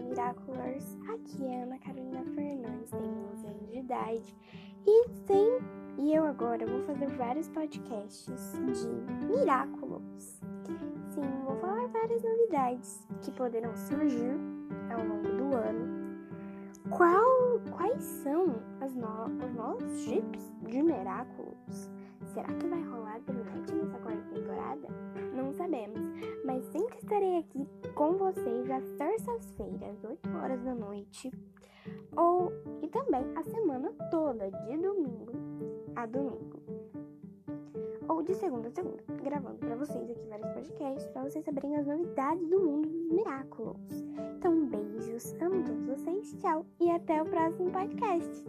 Miraculous, Aqui é Ana Carolina Fernandes, tenho 11 anos de idade e tem e eu agora vou fazer vários podcasts de Miraculous. Sim, vou falar várias novidades que poderão surgir ao longo do ano. Qual, quais são as no, os novos chips de Miraculous? Será que vai rolar durante essa quarta temporada? Não sabemos, mas sempre estarei aqui com vocês às terças-feiras, 8 horas da noite, ou e também a semana toda, de domingo a domingo. Ou de segunda a segunda, gravando para vocês aqui vários podcasts para vocês saberem as novidades do mundo dos Miraculous. Então, beijos, amo todos vocês, tchau e até o próximo podcast.